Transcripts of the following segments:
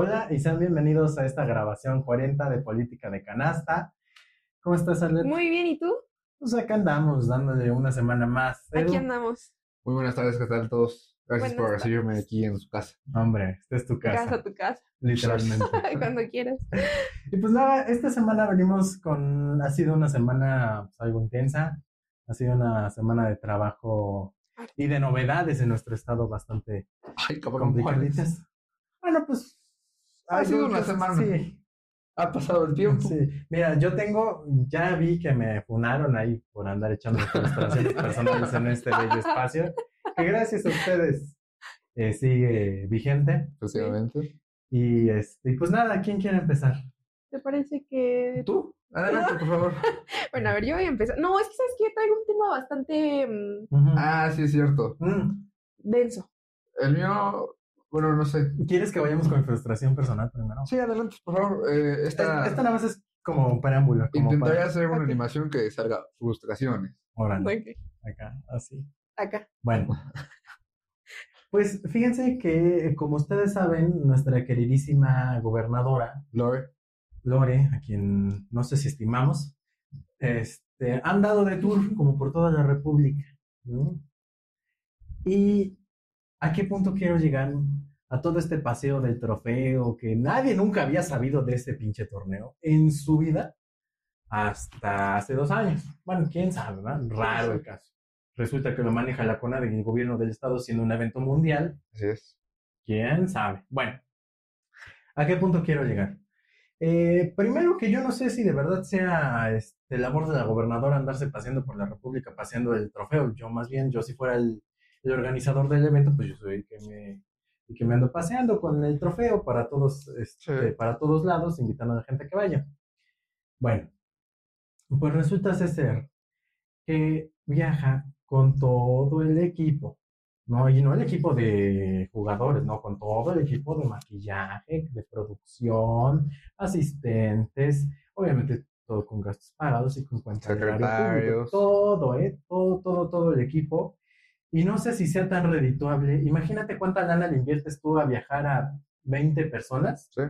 Hola y sean bienvenidos a esta grabación 40 de Política de Canasta. ¿Cómo estás, Arlet? Muy bien, ¿y tú? Pues acá andamos dándole una semana más. Aquí andamos. Muy buenas tardes, ¿qué tal todos? Gracias Buenas por recibirme aquí en su casa. Hombre, esta es tu casa, Casa, tu casa. literalmente. Cuando quieras. y pues nada, esta semana venimos con, ha sido una semana pues, algo intensa, ha sido una semana de trabajo y de novedades en nuestro estado bastante Ay, complicaditas. Bueno, pues... Ha sido una que- semana. Sí, Ha pasado el tiempo. Sí, mira, yo tengo, ya vi que me funaron ahí por andar echando frustraciones personales en este bello espacio, que gracias a ustedes eh, sigue vigente. Efectivamente. Y, este, y pues nada, ¿quién quiere empezar? ¿Te parece que ¿Tú? Adelante, por favor. Bueno, a ver, yo voy a empezar. No, es que sabes que yo traigo un tema bastante mm. Ah, sí, es cierto. Mm, denso. El mío, bueno, no sé. ¿Quieres que vayamos con frustración personal primero? Sí, adelante, por favor. Eh, Esta, esta, nada más es como un preámbulo. Como intentaré para- hacer una animación que salga frustraciones. Órale, Ok, acá, así. Acá. Bueno, pues fíjense que, como ustedes saben, nuestra queridísima gobernadora, Lore. Lore, a quien no sé si estimamos, este, han dado de tour como por toda la República. ¿no? ¿Y a qué punto quiero llegar? A todo este paseo del trofeo, que nadie nunca había sabido de ese pinche torneo en su vida hasta hace dos años. Bueno, quién sabe, ¿verdad? Raro el caso. Resulta que lo maneja la CONA del gobierno del estado siendo un evento mundial Así es. ¿Quién sabe? Bueno, ¿a qué punto quiero llegar? Eh, primero que yo no sé si de verdad sea este, labor de la gobernadora andarse paseando por la República, paseando el trofeo. Yo más bien, yo si fuera el, el organizador del evento, pues yo soy el que me, el que me ando paseando con el trofeo para todos, este, Sí. para todos lados, invitando a la gente a que vaya. Bueno, pues resulta ser que viaja con todo el equipo. No, y no el equipo de jugadores, no, con todo el equipo de maquillaje, de producción, asistentes, obviamente todo con gastos pagados y con cuenta de. Todo, ¿eh? Todo, todo, todo el equipo. Y no sé si sea tan redituable. Imagínate cuánta lana le inviertes tú a viajar a 20 personas. Sí.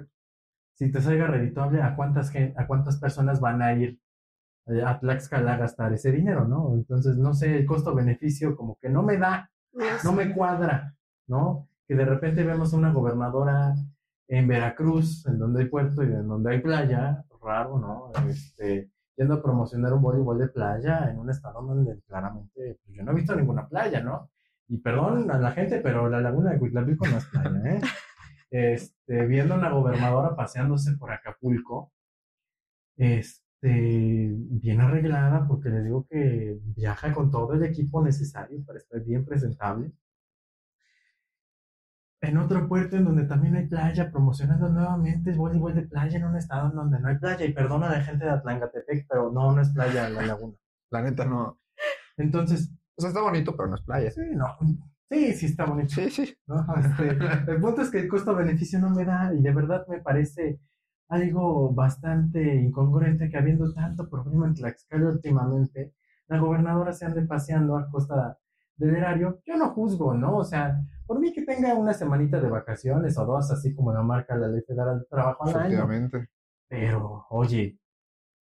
Si te salga redituable, ¿a cuántas, a cuántas personas van a ir eh, a Tlaxcala a gastar ese dinero, no? Entonces, no sé, el costo-beneficio como que no me da no me cuadra, ¿no? Que de repente vemos una gobernadora en Veracruz, en donde hay puerto y en donde hay playa, raro, ¿no? Este, yendo a promocionar un voleibol de playa en un estado donde claramente pues, yo no he visto ninguna playa, ¿no? Y perdón a la gente, pero la laguna de Huitlapico no es playa, ¿eh? Este, viendo una gobernadora paseándose por Acapulco, este, bien arreglada, porque les digo que viaja con todo el equipo necesario para estar bien presentable. En otro puerto en donde también hay playa, promocionando nuevamente voleibol de playa en un estado en donde no hay playa. Y perdona a la gente de Atlangatepec, pero no, no es playa la laguna. La neta no. Entonces, O sea, está bonito, pero no es playa. sí, no. Sí, sí está bonito. Sí, sí. ¿no? Este, el punto es que el costo-beneficio no me da y de verdad me parece algo bastante incongruente que habiendo tanto problema en Tlaxcala últimamente, la gobernadora se ande paseando a costa del erario. Yo no juzgo, ¿no? O sea, por mí que tenga una semanita de vacaciones o dos, así como lo marca la Ley Federal de Trabajo al año. Efectivamente. Pero, oye,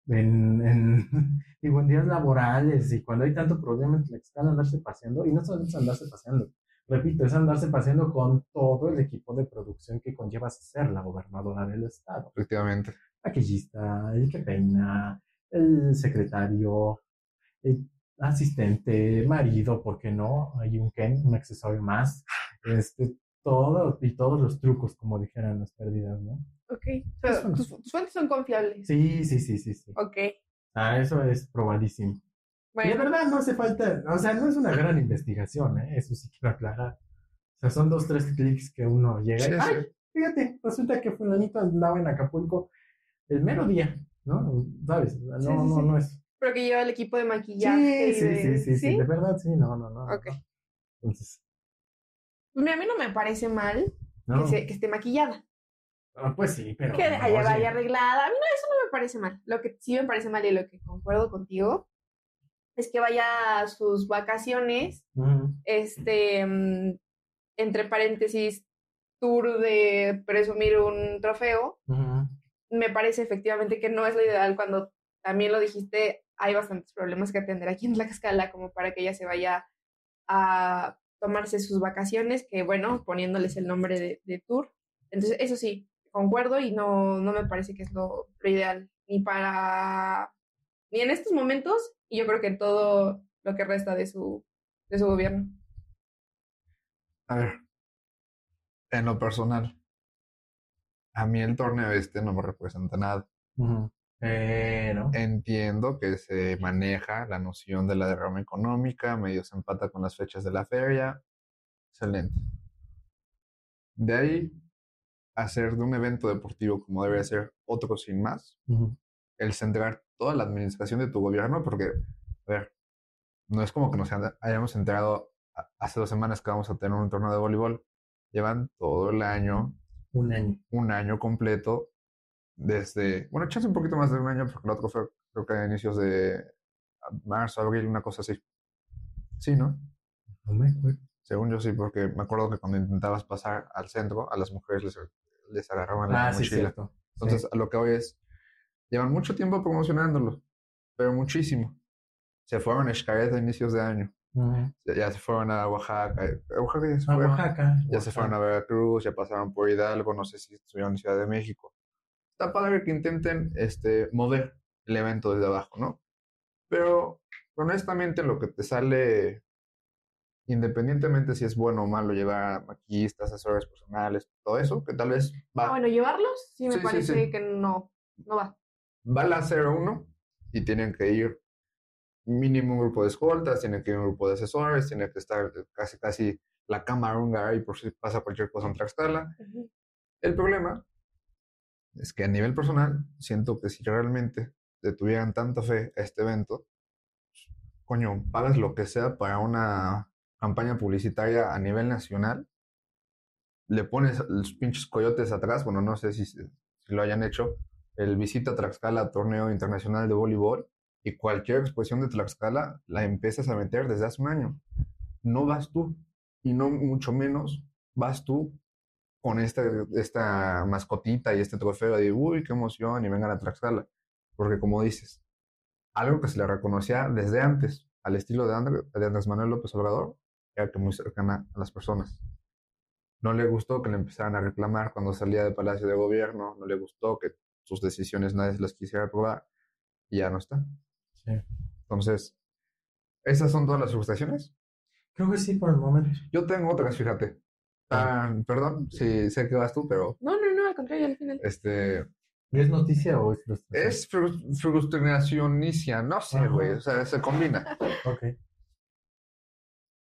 en, en, digo, en días laborales y cuando hay tanto problema en Tlaxcala andarse paseando, y no solo es andarse paseando, repito, es andarse paseando con todo el equipo de producción que conlleva ser la gobernadora del estado. Efectivamente. Maquillista, el que peina, el secretario, el asistente, marido, ¿por qué no? Hay un Ken, un accesorio más, este, todo, y todos los trucos, como dijeran las perdidas, ¿no? Ok. Pero tus, tus fuentes son confiables. Sí, sí, sí, sí, sí. Ok. Ah, eso es probadísimo. Y de Bueno, verdad no hace falta, o sea, no es una gran investigación, ¿eh? Eso sí quiero aclarar. O sea, son dos, tres clics que uno llega y, Sí, ¡ay! sí. Fíjate, resulta que fulanito andaba en Acapulco el mero día, ¿no? ¿Sabes? No, Sí, sí, no, sí. no es... pero que lleva el equipo de maquillaje. Sí, y sí, de- sí, sí, sí, de verdad, sí, no, no, no. Ok. no. Entonces, a mí no me parece mal no. que, se- que esté maquillada. Ah, pues sí, pero... Que no, vaya arreglada. A mí no, eso no me parece mal. Lo que sí me parece mal y lo que concuerdo contigo es que vaya a sus vacaciones, este, mm, entre paréntesis, tour de presumir un trofeo, me parece efectivamente que no es lo ideal cuando también lo dijiste, hay bastantes problemas que atender aquí en Tlaxcala como para que ella se vaya a tomarse sus vacaciones, que bueno, poniéndoles el nombre de, de tour. Entonces, eso sí, concuerdo y no, no me parece que es lo, lo ideal, ni para, ni en estos momentos, y yo creo que todo lo que resta de su, de su gobierno. A ver, en lo personal, a mí el torneo este no me representa nada. Ujú. Pero. Entiendo que se maneja la noción de la derrama económica, medio se empata con las fechas de la feria. Excelente. De ahí, hacer de un evento deportivo como debería ser otro sin más, Ujú. el centrar toda la administración de tu gobierno, porque, a ver, no es como que nos haya- hayamos enterado hace dos semanas que vamos a tener un torneo de voleibol. Llevan todo el año, Un año. un año completo, desde, bueno, echarse un poquito más de un año, porque el otro fue, creo que a inicios de marzo, abril, una cosa así. Sí, ¿no? No me acuerdo. Según yo sí, porque me acuerdo que cuando intentabas pasar al centro, a las mujeres les, les agarraban la Ah, mochila. Sí. Entonces, a lo que hoy es, llevan mucho tiempo promocionándolo, pero muchísimo. Se fueron a Xcaret a inicios de año, ya, ya se fueron a Oaxaca, eh, Oaxaca ya se fueron, Oaxaca. ya se fueron a Veracruz, ya pasaron por Hidalgo, no sé si estuvieron en Ciudad de México. Está padre que intenten este, mover el evento desde abajo, ¿no? Pero honestamente lo que te sale, independientemente si es bueno o malo llevar maquillistas, asesores personales, todo eso, que tal vez va, Ah, bueno, llevarlos sí me Sí, sí, parece sí. que no, no va. va la 01 y tienen que ir mínimo un grupo de escoltas, tienen que ir un grupo de asesores, tiene que estar casi casi la cámara húngara ahí por si pasa cualquier cosa en Tlaxcala. Ujú. El problema es que a nivel personal siento que si realmente le tuvieran tanta fe a este evento, coño, pagas lo que sea para una campaña publicitaria a nivel nacional, le pones los pinches coyotes atrás, bueno, no sé si, lo hayan hecho, el visita Tlaxcala torneo internacional de voleibol y cualquier exposición de Tlaxcala la empiezas a meter desde hace un año. No vas tú y no mucho menos vas tú con esta, esta mascotita y este trofeo de uy, qué emoción y vengan a Tlaxcala. Porque como dices, algo que se le reconocía desde antes al estilo de, André- de Andrés Manuel López Obrador era que muy cercana a las personas. No le gustó que le empezaran a reclamar cuando salía del Palacio de Gobierno, no le gustó que sus decisiones nadie se las quisiera aprobar y ya no está. Sí. Entonces, ¿esas son todas las frustraciones? Creo que sí, por el momento. Yo tengo otras, fíjate. Ah, perdón, si sé que vas tú, pero No, no, no, al contrario, al final. este ¿Es noticia o es frustración? es frus- frustracionicia, no sé, güey, o sea, se combina. Ok,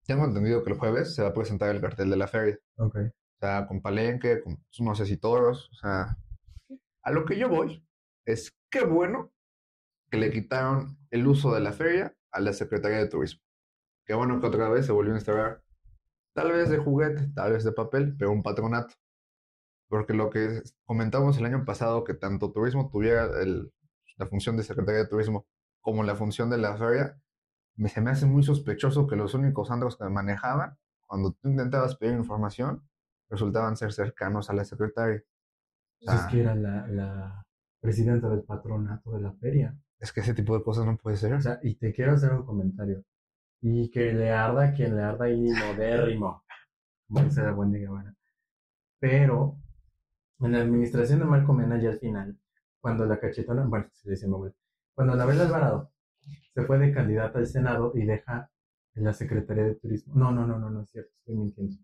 Tengo entendido que el jueves se va a presentar el cartel de la feria, ok. o sea, con palenque, con no sé si toros, o sea, a lo que yo voy es qué bueno que le quitaron el uso de la feria a la Secretaría de Turismo. Qué bueno que otra vez se volvió a instalar, tal vez de juguete, tal vez de papel, pero un patronato. Porque lo que comentamos el año pasado, que tanto turismo tuviera el- la función de Secretaría de Turismo como la función de la feria, me, se me hace muy sospechoso que los únicos andros que manejaban, cuando tú intentabas pedir información, resultaban ser cercanos a la secretaria. O Pues es sea, que era la, la presidenta del patronato de la feria. es que ese tipo de cosas no puede ser. O sea, y te quiero hacer un comentario. Y que le arda quien le arda y modérrimo. Como dice la Wendy Guevara. Pero en la administración de Marco Mena ya al final, cuando la cachetona, bueno, se dice nombre, cuando la Bella Alvarado se fue de candidata al Senado y deja en la Secretaría de Turismo. No, no, no, no, no es cierto, estoy mintiendo.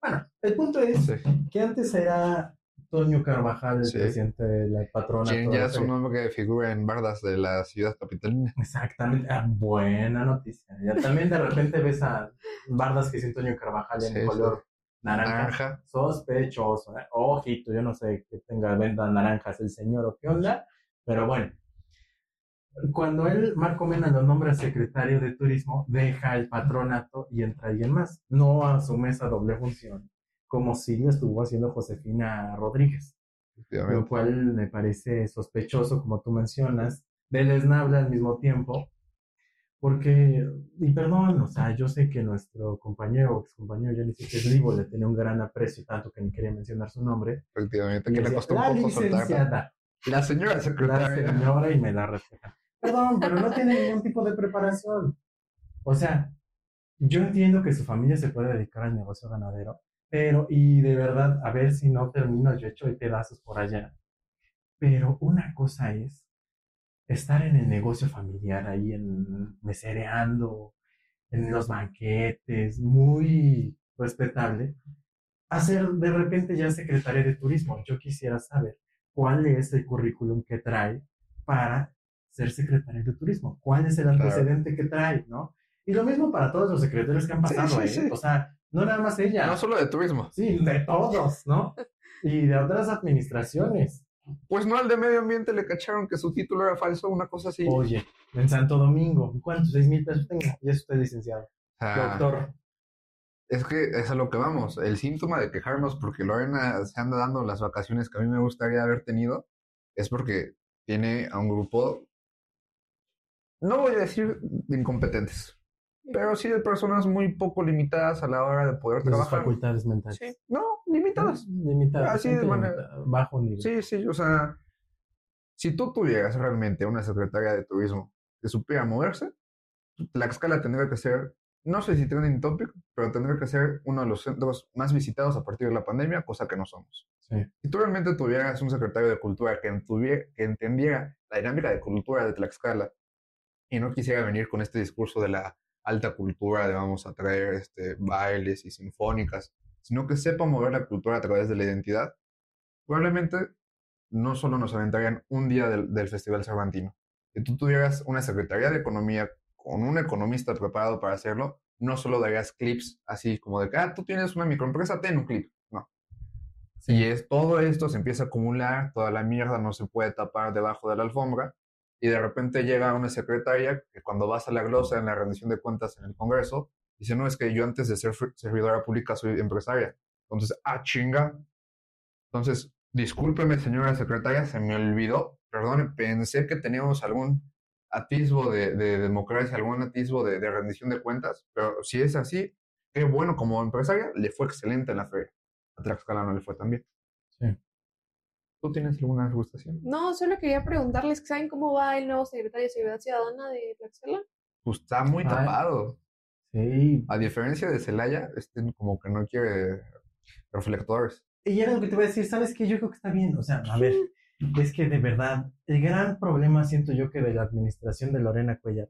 Bueno, el punto es que antes era Toño Carvajal, el Sí. presidente de la patrona. Quien ya es feria. un nombre que figura en bardas de la ciudad capitalina. Exactamente, ah, buena noticia. Ya también de repente ves a bardas que dicen Toño Carvajal en Sí, sí. color naranja. Naranja. Sospechoso, ¿eh? ojito, yo no sé que tenga venda naranjas el señor o qué onda, pero bueno. Cuando él, Marco Mena, lo nombra secretario de turismo, deja el patronato y entra alguien más. No asume esa doble función, como si lo estuvo haciendo Josefina Rodríguez lo cual me parece sospechoso, como tú mencionas, deleznable al mismo tiempo, Porque, y perdón, o sea, yo sé que nuestro compañero, ex compañero, ya ni siquiera es vivo, le tenía un gran aprecio, tanto que ni quería mencionar su nombre. Efectivamente, que le costó un la poco soltarla. La señora la secretaria. señora, y me la respeta. Perdón, pero no tiene ningún tipo de preparación. O sea, yo entiendo que su familia se puede dedicar al negocio ganadero, pero, y de verdad, a ver si no termino yo hecho de pedazos por allá. Pero una cosa es estar en el negocio familiar, ahí en mesereando, en los banquetes, muy respetable, hacer de repente ya secretaria de turismo. Yo quisiera saber cuál es el currículum que trae para ser secretaria de turismo, cuál es el Claro. antecedente que trae, ¿no? Y lo mismo para todos los secretarios que han Sí, pasado, sí, ¿eh? sí. O sea, no nada más ella. No solo de turismo. Sí, de todos, ¿no? Y de otras administraciones. Pues no, al de medio ambiente le cacharon que su título era falso, una cosa así. Oye, en Santo Domingo, ¿cuántos? ¿Seis mil pesos tengo? Ya es usted licenciado. Sea, Doctor. Es que es a lo que vamos. El síntoma de quejarnos porque Lorena se anda dando las vacaciones que a mí me gustaría haber tenido es porque tiene a un grupo, no voy a decir de incompetentes, pero sí de personas muy poco limitadas a la hora de poder De sus trabajar. facultades mentales. Sí. No, limitadas. Limitadas. Así de manera- Bajo nivel. Sí, sí, o sea, si tú tuvieras realmente una secretaria de turismo que supiera moverse, Tlaxcala tendría que ser, no sé si trending topic, pero tendría que ser uno de los centros más visitados a partir de la pandemia, cosa que no somos. Sí. Si tú realmente tuvieras un secretario de cultura que, entuviera- que entendiera la dinámica de cultura de Tlaxcala y no quisiera venir con este discurso de la alta cultura, de vamos a traer este, bailes y sinfónicas, sino que sepa mover la cultura a través de la identidad, probablemente no solo nos aventarían un día del, del Festival Cervantino. Si tú tuvieras una Secretaría de Economía con un economista preparado para hacerlo, no solo darías clips así como de que, ah, tú tienes una microempresa, ten un clip. No. Y es, todo esto se empieza a acumular, toda la mierda no se puede tapar debajo de la alfombra, y de repente llega una secretaria que cuando vas a la glosa en la rendición de cuentas en el Congreso, dice, no, es que yo antes de ser servidora pública soy empresaria. Entonces, ah, chinga. Entonces, discúlpeme, señora secretaria, se me olvidó, perdone, pensé que teníamos algún atisbo de, de democracia, algún atisbo de, de rendición de cuentas, pero si es así, qué bueno, como empresaria, le fue excelente en la feria. A Tlaxcala no le fue tan bien. Sí. ¿Tú tienes alguna frustración? No, solo quería preguntarles, ¿saben cómo va el nuevo secretario de Seguridad Ciudadana de Tlaxcala? Pues está muy Ay. tapado. Sí. A diferencia de Celaya, este como que no quiere reflectores. Y era lo que te iba a decir, ¿sabes qué? Yo creo que está bien. O sea, a ver, es que de verdad, el gran problema siento yo que de la administración de Lorena Cuellar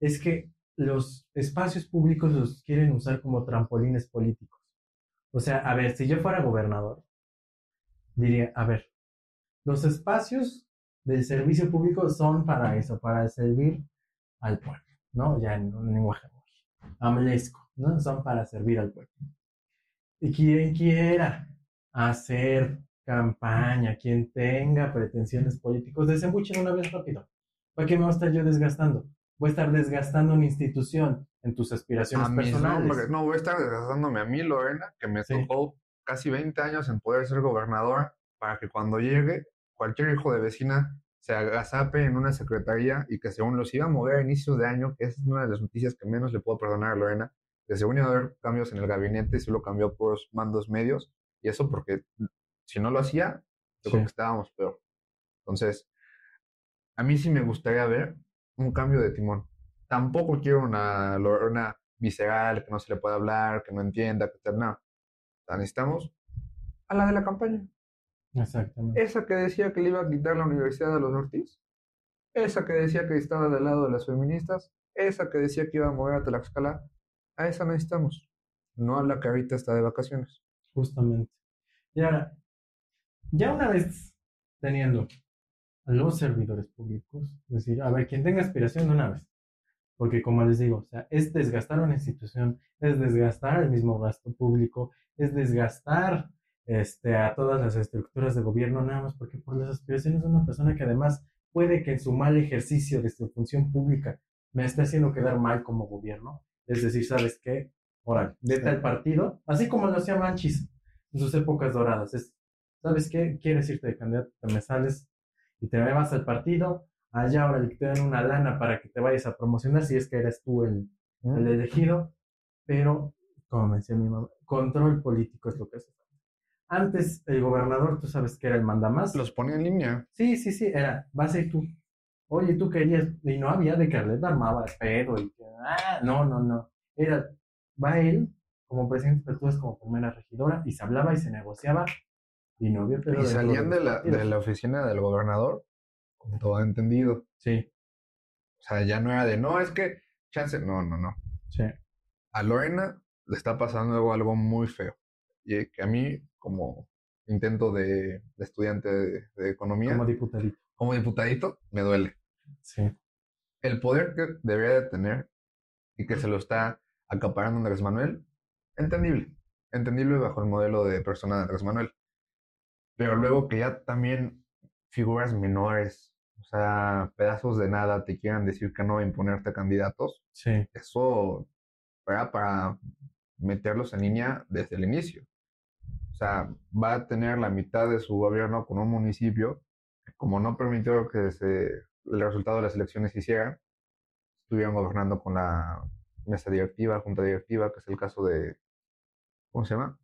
es que los espacios públicos los quieren usar como trampolines políticos. O sea, a ver, si yo fuera gobernador, diría, a ver, los espacios del servicio público son para eso, para servir al pueblo, ¿no? Ya en un lenguaje muy amlesco, ¿no? Son para servir al pueblo. Y quien quiera hacer campaña, quien tenga pretensiones políticos, desembuchen una vez rápido. ¿Para qué me voy a estar yo desgastando? Voy a estar desgastando una institución en tus aspiraciones A mis personales. nombres. No, voy a estar desgastándome a mí, Lorena, que me Sí. tocó casi 20 años en poder ser gobernadora, para que cuando llegue cualquier hijo de vecina se agazape en una secretaría y que según los iba a mover a inicios de año, que esa es una de las noticias que menos le puedo perdonar a Lorena, que según iba a haber cambios en el gabinete y solo cambió por mandos medios, y eso porque si no lo hacía, yo creo Sí. que estábamos peor. Entonces, a mí sí me gustaría ver un cambio de timón. Tampoco quiero una Lorena visceral, que no se le pueda hablar, que no entienda, que tal, no. O sea, necesitamos a la de la campaña. Exactamente. Esa que decía que le iba a quitar la universidad a los Ortiz. Esa que decía que estaba del lado de las feministas. Esa que decía que iba a mover a Tlaxcala. A esa necesitamos. No a la que ahorita está de vacaciones. Justamente. Y ahora, ya una vez teniendo a los servidores públicos, es decir, a ver, quien tenga aspiración de una vez, porque como les digo, o sea, es desgastar una institución, es desgastar el mismo gasto público, es desgastar este, a todas las estructuras de gobierno, nada más porque por las aspiraciones de una persona que además puede que en su mal ejercicio de su función pública me esté haciendo quedar mal como gobierno, es decir, ¿sabes qué? Órale, vete al partido, así como lo hacía Manchis en sus épocas doradas. Es, ¿sabes qué? Quieres irte de candidato, te me sales y te me vas al partido, allá ahora te dan una lana para que te vayas a promocionar si es que eres tú el, el elegido, pero, como me decía mi mamá, control político es lo que hace. Antes el gobernador, tú sabes que era el mandamás. Los ponía en línea. Sí, sí, sí, era, vas a ir tú. Oye, tú querías, y no había de que Arlet armaba el pedo y que, ah, no, no, no. Era, va él como presidente, pero tú como primera regidora y se hablaba y se negociaba y no había pedo. Y salían de la, de la oficina del gobernador con todo entendido. Sí, O sea, ya no era de, no, es que, chance, no, no, no. sí. A Lorena le está pasando algo muy feo. Y que a mí, como intento de, de estudiante de, de economía, Como como, diputadito. diputadito, me duele. Sí. El poder que debería de tener y que se lo está acaparando Andrés Manuel, entendible. Entendible bajo el modelo de persona de Andrés Manuel. Pero luego que ya también figuras menores, o sea, pedazos de nada te quieran decir que no imponerte candidatos, Sí. eso era para meterlos en línea desde el inicio. O sea, va a tener la mitad de su gobierno con un municipio como no permitió que se, el resultado de las elecciones se hicieran, estuvieron gobernando con la mesa directiva, junta directiva, que es el caso de, ¿cómo se llama?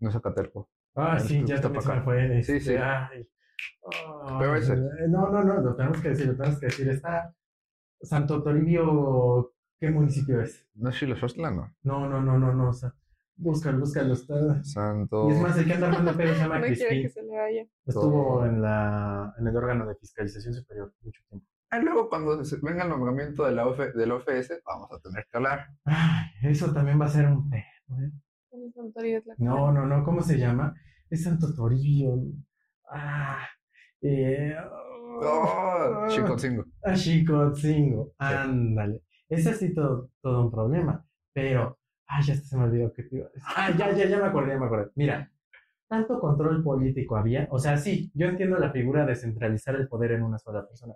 No es Acaterco. Ah, El sí, ya también se me fue. Sí, este, sí. ay. Pero ese. No, no, no, lo tenemos que decir, lo tenemos que decir. Está Santo Toribio, ¿qué municipio es? No es Xilosostla, no. No, no, no, no, no. O sea, búscalo, búscalo. Está... Santo. Y es más, el que anda armando pedo se llama No quiere que se le vaya. Estuvo en, la, en el órgano de fiscalización superior mucho tiempo. Ah, luego cuando se- venga el nombramiento de la OF, del OFS, vamos a tener que hablar. Ay, eso también va a ser un pedo, ¿eh? Es No, no, no, ¿cómo se llama? Es Santo Toribio. Ah, eh, Oh, Chicotzingo. A Chicotzingo, ándale. Ese sí todo, todo un problema. Pero, ay, ya se me olvidó que te iba a decir. Ah, ya, ya, ya me acordé, ya me acordé. Mira, tanto control político había. O sea, sí, yo entiendo la figura de centralizar el poder en una sola persona.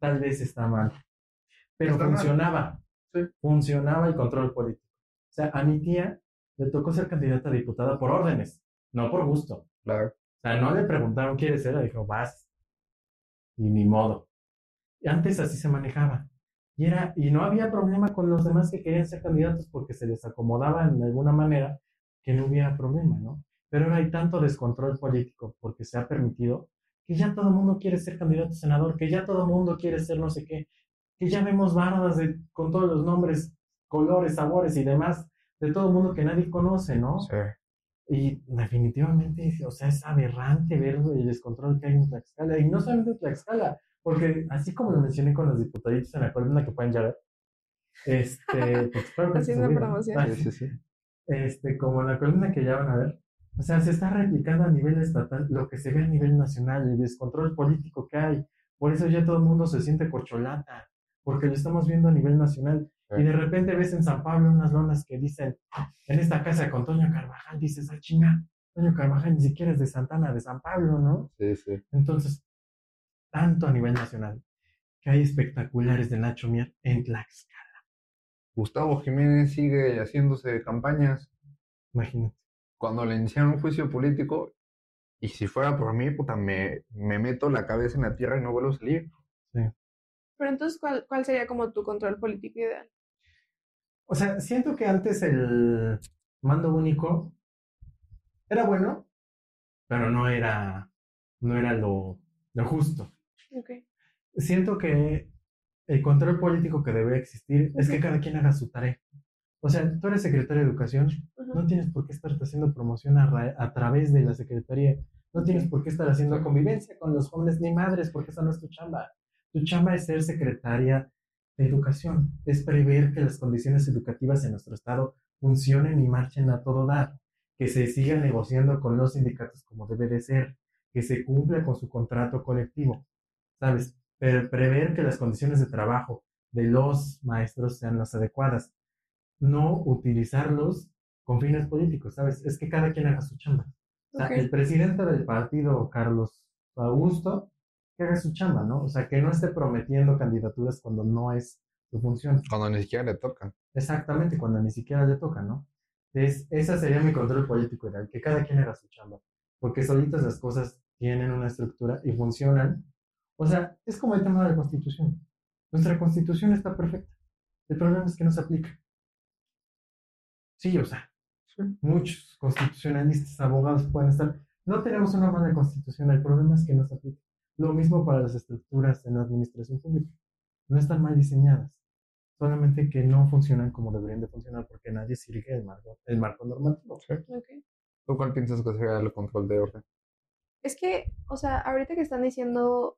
Tal vez está mal. Pero Está mal. funcionaba. Sí. Funcionaba el control político. O sea, a mi tía le tocó ser candidata a diputada por órdenes, no por gusto. Claro. O sea, no le preguntaron, ¿quieres ser? Le dijo, vas. Y ni modo. Antes así se manejaba. Y, era, y no había problema con los demás que querían ser candidatos porque se les acomodaba de alguna manera que no hubiera problema, ¿no? Pero ahora hay tanto descontrol político porque se ha permitido que ya todo el mundo quiere ser candidato a senador, que ya todo el mundo quiere ser no sé qué, que ya vemos bardas de, con todos los nombres, colores, sabores y demás de todo el mundo que nadie conoce, ¿no? Sí. Y definitivamente, o sea, es aberrante ver el descontrol que hay en Tlaxcala. Y no solamente en Tlaxcala, porque así como lo mencioné con los diputaditos en la columna que pueden ya ver, este, pues, que Haciendo promoción. Ah, Sí, sí, sí. Este, como en la columna que ya van a ver, o sea, se está replicando a nivel estatal lo que se ve a nivel nacional, el descontrol político que hay. Por eso ya todo el mundo se siente corcholata, porque lo estamos viendo a nivel nacional. Y de repente ves en San Pablo unas lonas que dicen, en esta casa con Toño Carvajal, dices, ah, chinga, Toño Carvajal ni siquiera es de Santana, de San Pablo, ¿no? Sí, sí. Entonces, tanto a nivel nacional, que hay espectaculares de Nacho Mier en Tlaxcala, Gustavo Jiménez sigue haciéndose campañas imagínate. cuando le iniciaron un juicio político. Y si fuera por mí, puta, me, me meto la cabeza en la tierra y no vuelvo a salir. Pero entonces, ¿cuál, ¿cuál sería como tu control político ideal? O sea, siento que antes el mando único era bueno, pero no era, no era lo, lo justo. Ok. Siento que el control político que debe existir es que cada quien haga su tarea. O sea, tú eres secretario de Educación, no tienes por qué estarte haciendo promoción a, a través de la Secretaría. No tienes por qué estar haciendo convivencia con los jóvenes ni madres, porque esa no es tu chamba. Tu chamba es ser secretaria de Educación, es prever que las condiciones educativas en nuestro estado funcionen y marchen a todo dar, que se siga negociando con los sindicatos como debe de ser, que se cumpla con su contrato colectivo, ¿sabes? Pre- prever que las condiciones de trabajo de los maestros sean las adecuadas, no utilizarlos con fines políticos, ¿sabes? Es que cada quien haga su chamba. O sea, Ok. el presidente del partido, Carlos Augusto, que haga su chamba, ¿no? O sea, que no esté prometiendo candidaturas cuando no es su función. Cuando ni siquiera le tocan. Exactamente, cuando ni siquiera le toca, ¿no? Es, esa sería mi control político ideal, que cada quien haga su chamba. Porque solitas las cosas tienen una estructura y funcionan O sea, es como el tema de la constitución. Nuestra constitución está perfecta. El problema es que no se aplica. Sí, o sea, muchos constitucionalistas, abogados pueden estar. No tenemos una mala constitución, el problema es que no se aplica. Lo mismo para las estructuras en la administración pública. No están mal diseñadas, solamente que no funcionan como deberían de funcionar porque nadie sigue el marco, el marco normativo. ¿Tú cuál piensas que sería el control de orden? Es que, o sea, ahorita que están diciendo,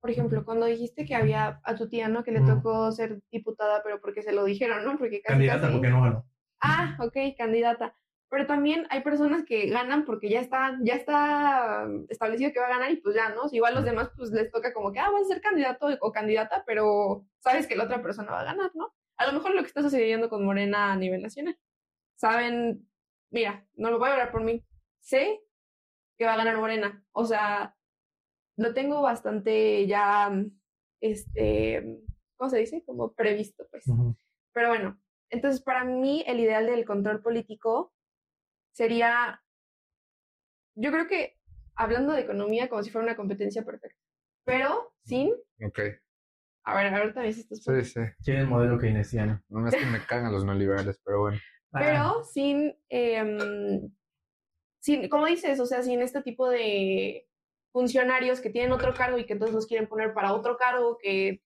por ejemplo, cuando dijiste que había a tu tía, ¿no? Que le tocó ser diputada, pero porque se lo dijeron, ¿no? Porque candidata, porque no ganó. Ah, ok, candidata. Pero también hay personas que ganan porque ya está, ya está establecido que va a ganar y pues ya, ¿no? igual los demás pues les toca como que, ah, vas a ser candidato o candidata, pero sabes que la otra persona va a ganar, ¿no? A lo mejor lo que está sucediendo con Morena a nivel nacional. Saben, mira, no lo voy a hablar por mí, sé que va a ganar Morena. O sea, lo tengo bastante ya, este, ¿cómo se dice? Como previsto, pues. Pero bueno, entonces para mí el ideal del control político sería, yo creo que hablando de economía como si fuera una competencia perfecta, pero sin... Ok. A ver, ahorita me hiciste... Sí, sí. Tiene el modelo keynesiano. No es que me cagan los neoliberales, pero bueno. Pero sin, em, sin, como dices, o sea, sin este tipo de funcionarios que tienen otro cargo y que entonces los quieren poner para otro cargo que,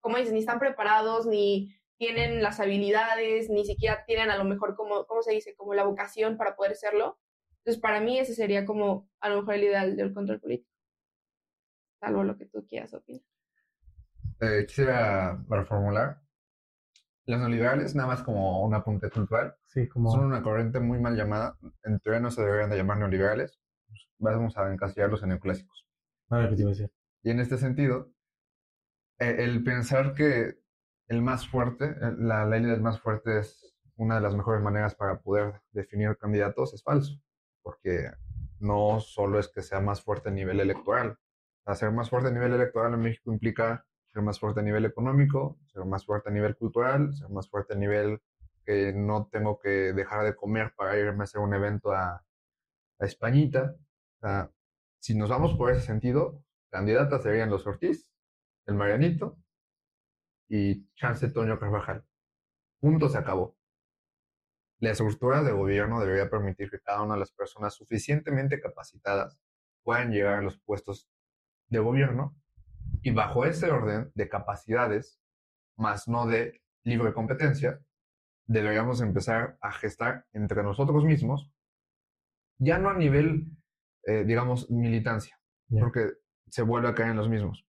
como dices, ni están preparados, ni tienen las habilidades, ni siquiera tienen a lo mejor como, ¿cómo se dice? Como la vocación para poder serlo. Entonces, para mí ese sería como a lo mejor el ideal del control político. Salvo lo que tú quieras opinar. Eh, quisiera reformular. Los neoliberales, nada más como un apunte puntual, sí, como... son una corriente muy mal llamada. En teoría no se deberían de llamar neoliberales. Vamos a encasillarlos en neoclásicos. Ah, ¿qué te iba a decir? Y en este sentido, eh, el pensar que el más fuerte, eh, la ley del más fuerte es una de las mejores maneras para poder definir candidatos, es falso, porque no solo es que sea más fuerte a nivel electoral. ser más fuerte a nivel electoral en México implica ser más fuerte a nivel económico, ser más fuerte a nivel cultural, ser más fuerte a nivel que no tengo que dejar de comer para irme a hacer un evento a, a Españita. Si nos vamos por ese sentido, candidatas serían los Ortiz, el Marianito y Chance Toño Carvajal. Punto, se acabó. La estructura de gobierno debería permitir que cada una de las personas suficientemente capacitadas puedan llegar a los puestos de gobierno y bajo ese orden de capacidades, más no de libre competencia, deberíamos empezar a gestar entre nosotros mismos, ya no a nivel, eh, digamos, militancia, porque se vuelve a caer en los mismos,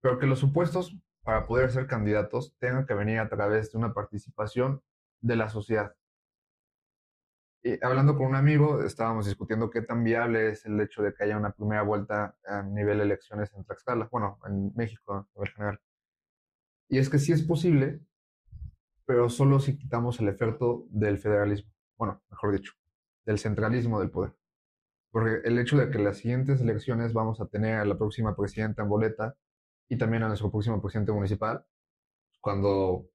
pero que los supuestos para poder ser candidatos tengan que venir a través de una participación de la sociedad. Y hablando con un amigo, estábamos discutiendo qué tan viable es el hecho de que haya una primera vuelta a nivel de elecciones en Tlaxcala, bueno, en México en general. Y es que sí es posible, pero solo si quitamos el efecto del federalismo, bueno, mejor dicho, del centralismo del poder. Porque el hecho de que las siguientes elecciones vamos a tener a la próxima presidenta en boleta y también a nuestro próximo presidente municipal, cuando,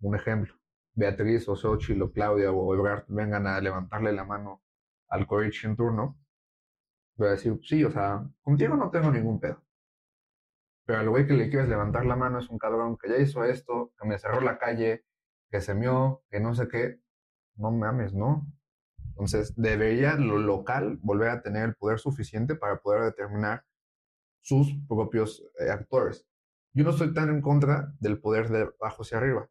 un ejemplo, Beatriz o Xochitl o Claudia o Ebrard vengan a levantarle la mano al coach en turno, voy a decir, sí, o sea, contigo no tengo ningún pedo. Pero al güey que le quieres levantar la mano es un cabrón que ya hizo esto, que me cerró la calle, que se mió, que no sé qué. No mames, ¿no? Entonces, debería lo local volver a tener el poder suficiente para poder determinar sus propios eh, actores. Yo no estoy tan en contra del poder de abajo hacia arriba,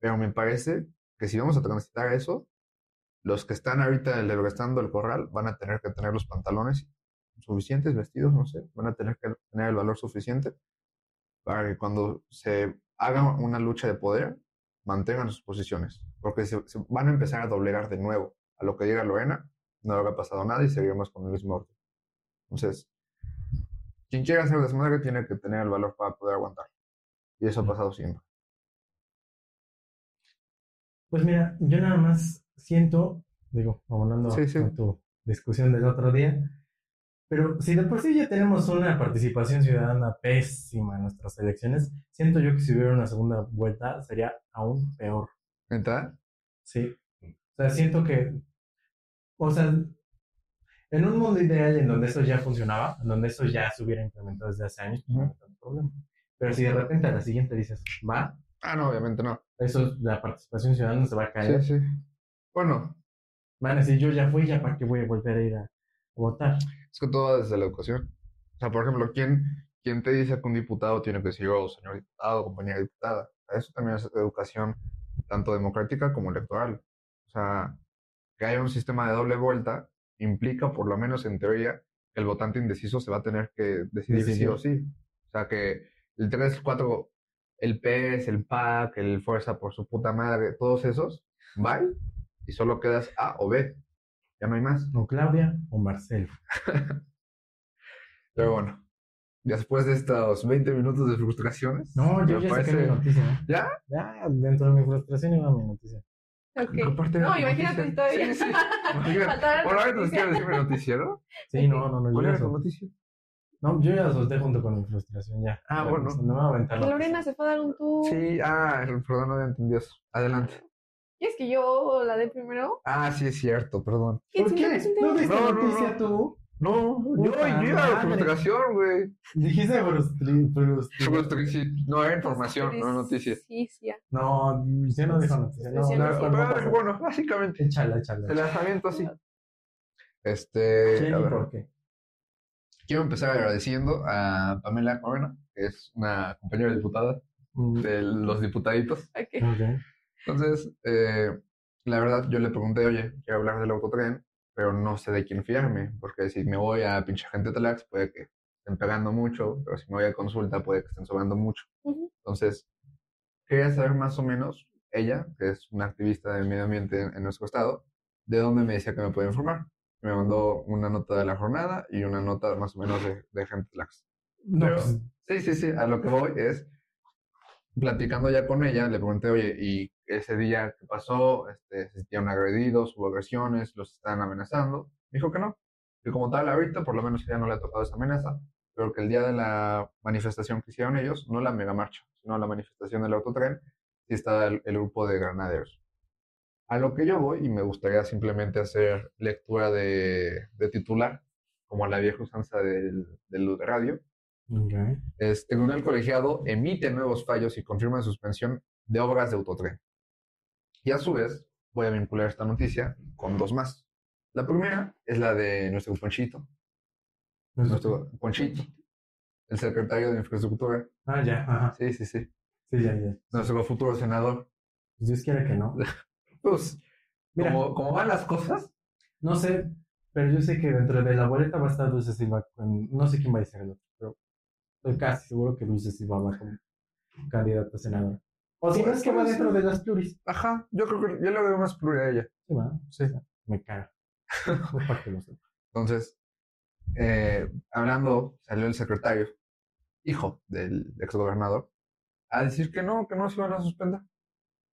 pero me parece que si vamos a transitar eso, los que están ahorita restando el corral van a tener que tener los pantalones suficientes, vestidos, no sé, van a tener que tener el valor suficiente para que cuando se haga una lucha de poder, mantengan sus posiciones, porque se, van a empezar a doblegar de nuevo a lo que diga Lorena, no habrá pasado nada y seguiremos con el mismo orden. Entonces, quien quiera hacer desmadre tiene que tener el valor para poder aguantar. Y eso ha pasado siempre. Pues mira, yo nada más siento, digo, abonando a tu discusión del otro día, pero si de por sí ya tenemos una participación ciudadana pésima en nuestras elecciones, siento yo que si hubiera una segunda vuelta sería aún peor. ¿Verdad? Sí. O sea, siento que, o sea, En un mundo ideal en donde eso ya funcionaba, en donde eso ya se hubiera implementado desde hace años, pues no hay tanto problema. Pero si de repente a la siguiente dices, va, Ah, no, obviamente no. eso, la participación ciudadana se va a caer. Sí, sí. Bueno, Van a decir, yo ya fui, ya para qué voy a volver a ir a votar. es que todo va desde la educación. O sea, por ejemplo, ¿quién, quién te dice que un diputado tiene que decir, oh, señor diputado, compañera diputada? Eso también es educación tanto democrática como electoral. O sea, que haya un sistema de doble vuelta implica, por lo menos en teoría, que el votante indeciso se va a tener que decidir sí Decidir. o sí. O sea, que el 3, 4, el PES, el PAC, el Fuerza por su puta madre, todos esos, van y solo quedas A o B. Ya no hay más. O Claudia o Marcelo. Pero bueno, después de estos 20 minutos de frustraciones. No, yo ya saqué mi noticia. ¿Ya? Ya, dentro de mi frustración iba mi noticia. Ok. Comparte No, imagínate si todavía. Sí, sí. Imagínate. Faltaba Bueno, la ahorita les noticia. quiero decir mi noticiero. Sí, no, no, no. Yo ¿Cuál ya, era tu noticia? no, yo ya solté junto con mi frustración, ya. Ah, Ya, bueno. pues, No me voy a aventar Lorena se fue a dar un tour. Sí, ah, perdón, no había entendido eso. Adelante. ¿Quieres que yo la dé primero? Ah, sí, es cierto, perdón. ¿Por qué? es. ¿No viste No, no, noticia no. tú? No, yo, Puta yo era la madre. frustración, güey. Dijiste Frustración. No era información, no noticia. Sí, sí. ya. No, yo no dijo noticia. No, no, Pero, bueno, básicamente, Échala, échala. el lanzamiento así. Este. A ver. ¿por qué? Quiero empezar agradeciendo a Pamela Corona, que es una compañera diputada Mm, de los diputaditos. Ok. ok. Entonces, eh, la verdad, yo le pregunté, oye, quiero hablar del autotren, pero no sé de quién fiarme, porque si me voy a pinche gente Talax, puede que estén pegando mucho, pero si me voy a consulta, puede que estén sobrando mucho. Ujú. Entonces, quería saber más o menos, ella, que es una activista del medio ambiente en, en nuestro estado, de dónde me decía que me podía informar. Me mandó una nota de la jornada y una nota más o menos de, de gente Talax. No, Pero- pues, Sí, sí, sí, a lo que voy es, platicando ya con ella, le pregunté, oye, ¿y ese día que pasó? Este, ¿Se sintieron agredidos, hubo agresiones, los están amenazando? Dijo que no, que como tal ahorita por lo menos ya no le ha tocado esa amenaza, pero que el día de la manifestación que hicieron ellos, no la mega marcha, sino la manifestación del autotren, sí estaba el, el grupo de granaderos. A lo que yo voy, y me gustaría simplemente hacer lectura de, de titular, como la vieja usanza del, del radio, ok. es, Tribunal Colegiado emite nuevos fallos y confirma suspensión de obras de autotren. Y a su vez, voy a vincular esta noticia con dos más. La primera es la de nuestro Ponchito, nuestro Ponchito, el secretario de Infraestructura. Ah, ya, ajá. Sí, sí, sí. Sí, ya, ya. Nuestro futuro senador. Pues Dios quiera que no. Pues, Mira, como, como van las cosas, no sé, pero yo sé que dentro de la boleta va a estar Dulce Silva. no sé quién va a ser el otro, pero estoy casi seguro que Dulce Silva va como candidata a senadora. O si no es que va dentro de las pluris. ajá, yo creo que yo le veo más pluria a ella. Sí, va. Sí, me caga. Entonces, eh, hablando, salió el secretario, hijo del exgobernador, a decir que no, que no se iban a suspender.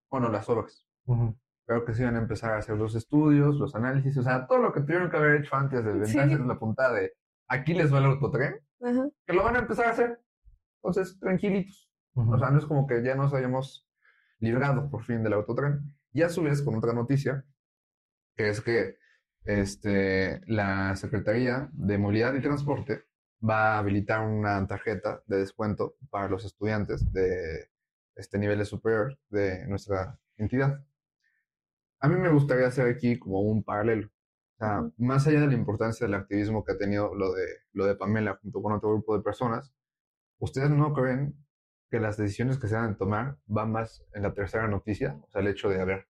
Bueno, las obras, Ujú. pero que se iban a empezar a hacer los estudios, los análisis, o sea, todo lo que tuvieron que haber hecho antes de Sí. en la puntada de aquí les va el autotren, que lo van a empezar a hacer. Entonces, tranquilitos. Ujú. O sea, no es como que ya nos hayamos librado por fin del autotren. Y a su vez, con otra noticia, que es que este, la Secretaría de Movilidad y Transporte va a habilitar una tarjeta de descuento para los estudiantes de este nivel superior de nuestra entidad. A mí me gustaría hacer aquí como un paralelo. O sea, más allá de la importancia del activismo que ha tenido lo de, lo de Pamela junto con otro grupo de personas, ¿ustedes no creen que las decisiones que se van a tomar van más en la tercera noticia? O sea, el hecho de, a ver,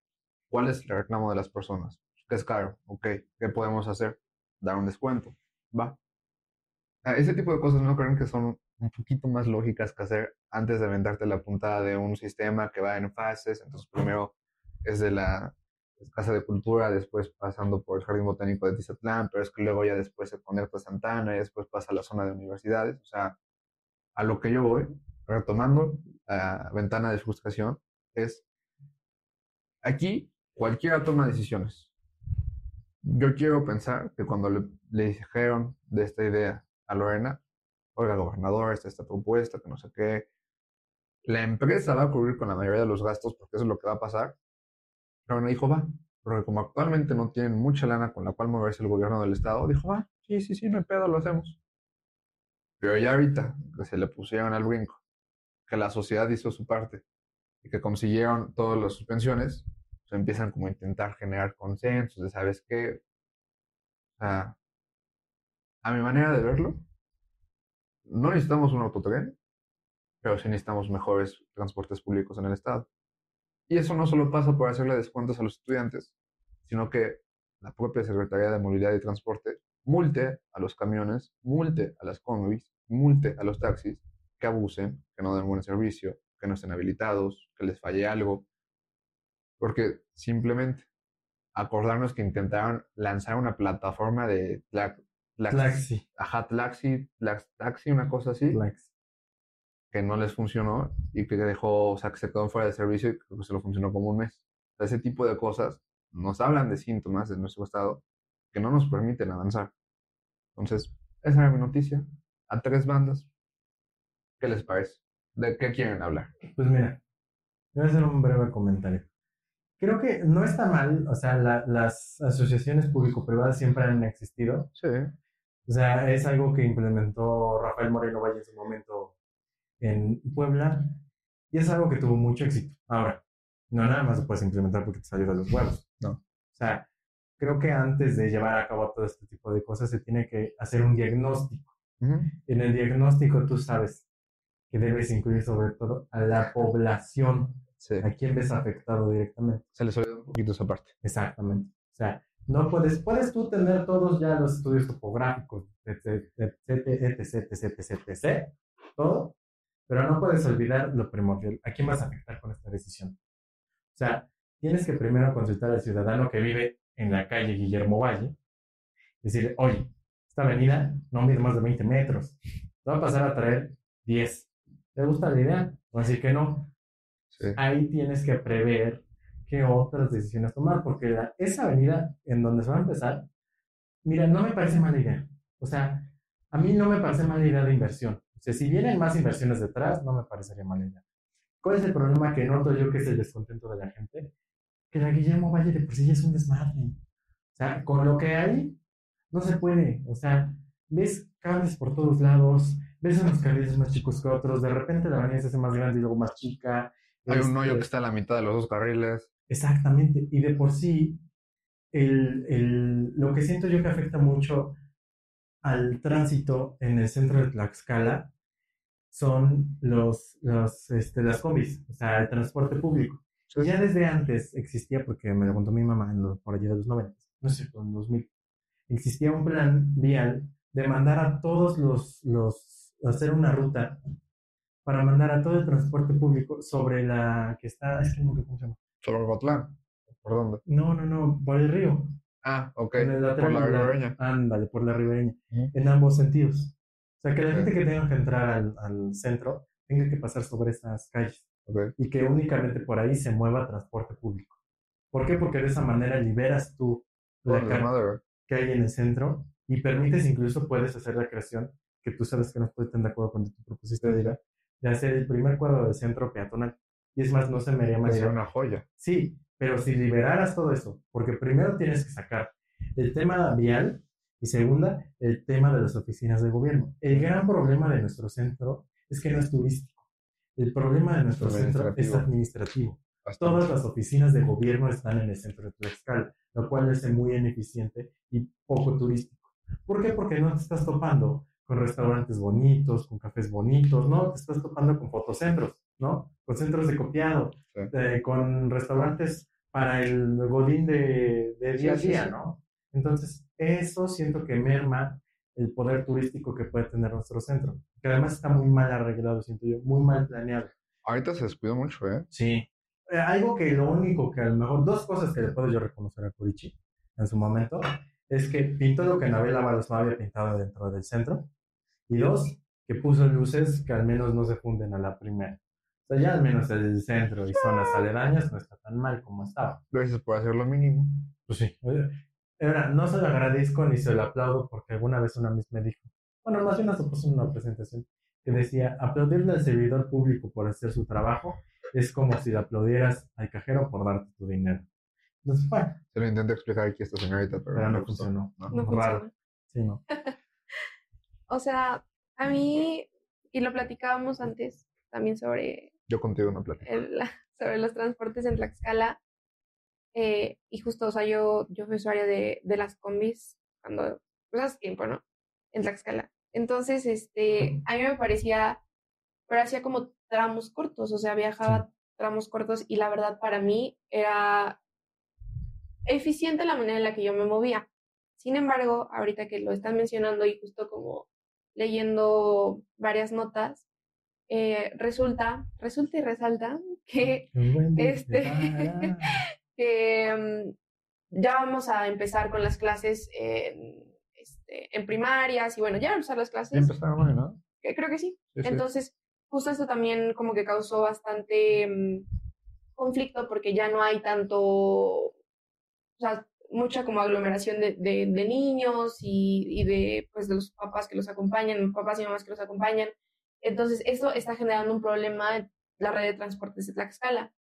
¿cuál es el reclamo de las personas? ¿Qué es caro? Ok, ¿qué podemos hacer? Dar un descuento. Va. Ah, Ese tipo de cosas no creen que son un poquito más lógicas que hacer antes de aventarte la puntada de un sistema que va en fases. Entonces, primero es de la Casa de Cultura, después pasando por el Jardín Botánico de Tizatlán, pero es que luego ya después se conecta a Santana y después pasa a la zona de universidades. O sea, a lo que yo voy, retomando la ventana de frustración, es aquí cualquiera toma decisiones. Yo quiero pensar que cuando le, dijeron de esta idea a Lorena, oiga, gobernador, esta propuesta, que no sé qué, la empresa va a cubrir con la mayoría de los gastos porque eso es lo que va a pasar. Lorena dijo, va, Porque como actualmente no tienen mucha lana con la cual moverse el gobierno del estado, dijo, ah, sí, sí, sí, no hay pedo, lo hacemos. Pero ya ahorita que se le pusieron al brinco, que la sociedad hizo su parte y que consiguieron todas las suspensiones, se empiezan como a intentar generar consensos de, ¿sabes qué? A mi manera de verlo, no necesitamos un autotren, pero sí necesitamos mejores transportes públicos en el estado. Y eso no solo pasa por hacerle descuentos a los estudiantes, sino que la propia Secretaría de Movilidad y Transporte multe a los camiones, multe a las combis, multe a los taxis que abusen, que no den buen servicio, que no estén habilitados, que les falle algo. Porque simplemente acordarnos que intentaron lanzar una plataforma de taxi. Ajá, taxi, taxi, una cosa así. Que no les funcionó y que dejó, o sea, que se quedó fuera de servicio y que se lo funcionó como un mes. ese tipo de cosas nos hablan de síntomas de nuestro estado que no nos permiten avanzar. Entonces, esa era mi noticia. A tres bandas. ¿Qué les parece? ¿De qué quieren hablar? Pues mira, voy a hacer un breve comentario. Creo que no está mal, o sea, las asociaciones público-privadas siempre han existido. Sí. O sea, es algo que implementó Rafael Moreno Valle en su momento en Puebla y es algo que tuvo mucho éxito. Ahora, no nada más lo puedes implementar porque te salió de los huevos. No. O sea, creo que antes de llevar a cabo todo este tipo de cosas se tiene que hacer un diagnóstico. En el diagnóstico tú sabes que debes incluir sobre todo a la población, a quien ves afectado directamente. Se les olvidó un poquito esa parte. Exactamente. O sea, no puedes, puedes tú tener todos ya los estudios topográficos, etc, etc, etc, etc, todo, pero no puedes olvidar lo primordial. ¿A quién vas a afectar con esta decisión? O sea, tienes que primero consultar al ciudadano que vive en la calle Guillermo Valle, decirle, oye, esta avenida no mide más de 20 metros, te va a pasar a traer 10. ¿Te gusta la idea? Así que no. Ahí tienes que prever qué otras decisiones tomar, porque esa avenida en donde se va a empezar, mira, no me parece mala idea. O sea, a mí no me parece mala idea de inversión. O sea, si vienen más inversiones detrás, no me parecería mala idea. ¿Cuál es el problema que noto yo que es el descontento de la gente? que la Guillermo Valle de por sí es un desmadre. O sea, con lo que hay, no se puede. O sea, ves cables por todos lados, ves unos carriles más chicos que otros, de repente la avenida se hace más grande y luego más chica. Hay un hoyo que este está a la mitad de los dos carriles. Exactamente. Y de por sí, el, el, lo que siento yo que afecta mucho al tránsito en el centro de Tlaxcala son los, los, este, las combis, o sea, el transporte público. Ya desde antes existía, porque me lo contó mi mamá en por allí de los 90, no sé, en 2000, existía un plan vial de mandar a todos los, los, hacer una ruta para mandar a todo el transporte público sobre la que está, es que no cómo se llama. ¿Sobre Gotlán? ¿Por dónde? No, no, no, por el río. Ah, ok. por la ribereña. Ándale, por la ribereña. En ambos sentidos. O sea, que la gente que tenga que entrar al, al centro tenga que pasar sobre esas calles y que únicamente por ahí se mueva transporte público. ¿Por qué? Porque de esa manera liberas tú la carga que hay en el centro y permites incluso puedes hacer la creación que tú sabes que no puede estar de acuerdo con tu propusiste de de hacer el primer cuadro del centro peatonal. Y es más, no se me haría más. una joya. Sí, pero si liberaras todo eso, porque primero tienes que sacar el tema vial y segunda, el tema de las oficinas de gobierno. El gran problema de nuestro centro es que no es turístico. El problema de nuestro centro es administrativo. Todas las oficinas de gobierno están en el centro de Tlaxcala, lo cual es muy ineficiente y poco turístico. ¿Por qué? Porque no te estás topando con restaurantes bonitos, con cafés bonitos, ¿no? Te estás topando con fotocentros, ¿no? Con centros de copiado, con restaurantes para el godín de, día a día, ¿no? Entonces, eso siento que merma el poder turístico que puede tener nuestro centro, que además está muy mal arreglado, siento yo, muy mal planeado. Ahorita se descuidó mucho, ¿eh? Sí. Eh, algo que lo único que a lo mejor, dos cosas que le puedo yo reconocer a Curichi en su momento, es que pintó lo que Anabel Ábalos no había pintado dentro del centro, y dos, que puso luces que al menos no se funden a la primera. O sea, ya al menos el centro y zonas aledañas no está tan mal como estaba. Gracias por hacer lo mínimo. Pues sí. Ahora, no se lo agradezco ni se lo aplaudo porque alguna vez una misma me dijo, bueno, más bien nos puso una presentación que decía, aplaudirle al servidor público por hacer su trabajo es como si le aplaudieras al cajero por darte tu dinero. Entonces, bueno, Se lo intenté explicar aquí a esta señorita, pero, pero no no funcionó. No. No Raro. funciona. Sí, no. O sea, a mí, y lo platicábamos antes también sobre, Yo contigo no platico. el- sobre los transportes en Tlaxcala. eh, y justo, o sea, yo, yo fui usuaria de, de las combis cuando, pues hace tiempo, ¿no? En Tlaxcala. Entonces, este, a mí me parecía, pero hacía como tramos cortos, o sea, viajaba tramos cortos y la verdad para mí era eficiente la manera en la que yo me movía. Sin embargo, ahorita que lo están mencionando y justo como leyendo varias notas, eh, resulta, resulta y resalta que, buen día Este- que mm, ya vamos a empezar con las clases en, este, en primarias y bueno, ya van a empezar las Ya clases. empezaron hoy, ¿no? que creo que sí. Sí, sí. Entonces, justo esto también como que causó bastante mm, conflicto porque ya no hay tanto, o sea, mucha como aglomeración de, de- de niños y, y de, pues, de los papás que los acompañan, papás y mamás que los acompañan. Entonces, esto está generando un problema en la red de transportes de Tlaxcala.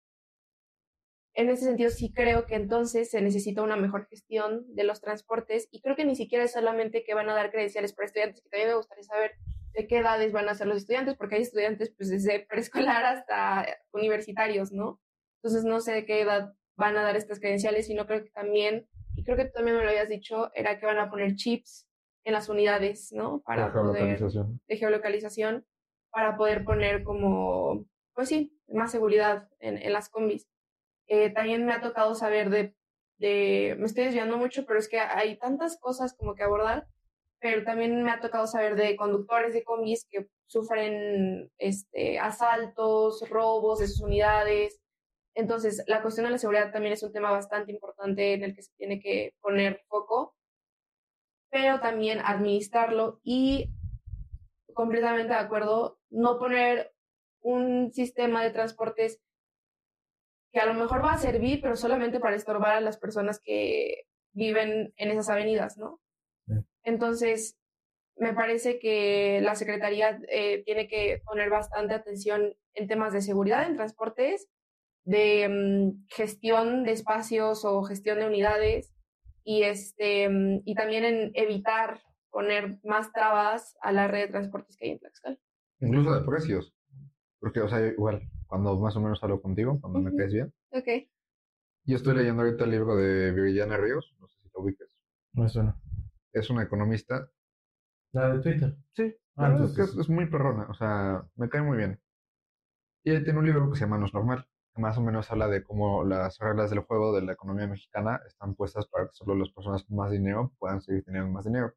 En ese sentido, sí creo que entonces se necesita una mejor gestión de los transportes y creo que ni siquiera es solamente que van a dar credenciales para estudiantes, que también me gustaría saber de qué edades van a ser los estudiantes, porque hay estudiantes pues desde preescolar hasta universitarios, ¿no? Entonces no sé de qué edad van a dar estas credenciales y no creo que también, y creo que tú también me lo habías dicho, era que van a poner chips en las unidades, ¿no? Para poder, geolocalización. de geolocalización, para poder poner como, pues sí, más seguridad en, en las combis. Eh, también me ha tocado saber de, de, me estoy desviando mucho, pero es que hay tantas cosas como que abordar, pero también me ha tocado saber de conductores de combis que sufren este, asaltos, robos de sus unidades. Entonces, la cuestión de la seguridad también es un tema bastante importante en el que se tiene que poner foco, pero también administrarlo y completamente de acuerdo, no poner un sistema de transportes que a lo mejor va a servir, pero solamente para estorbar a las personas que viven en esas avenidas, ¿no? Entonces, me parece que la Secretaría eh, tiene que poner bastante atención en temas de seguridad en transportes, de mm, gestión de espacios o gestión de unidades y, este, mm, y también en evitar poner más trabas a la red de transportes que hay en Tlaxcala. Incluso de precios. Porque, o sea, igual, cuando más o menos hablo contigo, cuando me caes bien. Ok. Yo estoy leyendo ahorita el libro de Viridiana Ríos, no sé si lo ubiques. No suena. Es una economista. La de Twitter. Sí, Ah, es muy perrona, o sea, me cae muy bien. Y ella tiene un libro que se llama No es normal, más o menos habla de cómo las reglas del juego de la economía mexicana están puestas para que solo las personas con más dinero puedan seguir teniendo más dinero.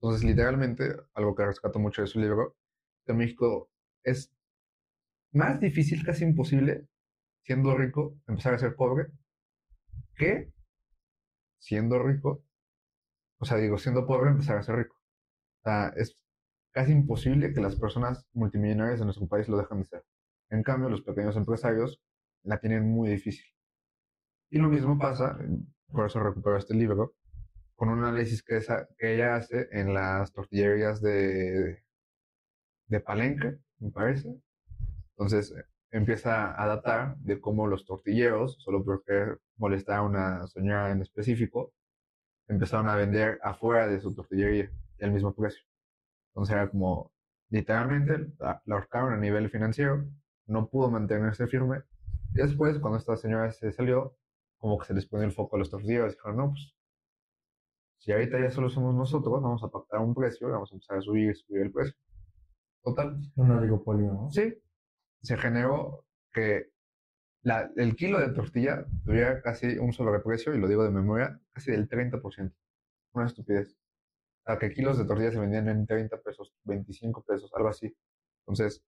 Entonces, literalmente, algo que rescato mucho de su libro, que en México es más difícil, casi imposible, siendo rico, empezar a ser pobre, que siendo rico, o sea, digo, siendo pobre, empezar a ser rico. Es casi imposible que las personas multimillonarias de nuestro país lo dejen de ser. En cambio, los pequeños empresarios la tienen muy difícil. Y lo mismo pasa, por eso recupero este libro, con un análisis que, esa- que ella hace en las tortillerías de, de Palenque, me parece. Entonces eh, empieza a datar de cómo los tortilleros, solo por querer molestar a una señora en específico, empezaron a vender afuera de su tortillería al mismo precio. Entonces era como, literalmente, la ahorcaron a nivel financiero, no pudo mantenerse firme. Y después, cuando esta señora se salió, como que se les pone el foco a los tortilleros. Dijeron, no, pues, si ahorita ya solo somos nosotros, vamos a pactar un precio y vamos a empezar a subir, subir el precio. Total, Un oligopolio, ¿no? Sí, se generó que la- el kilo de tortilla tuviera casi un sobreprecio, y lo digo de memoria, casi del 30%. Una estupidez. O sea, que kilos de tortilla se vendían en 30 pesos, 25 pesos, algo así. Entonces,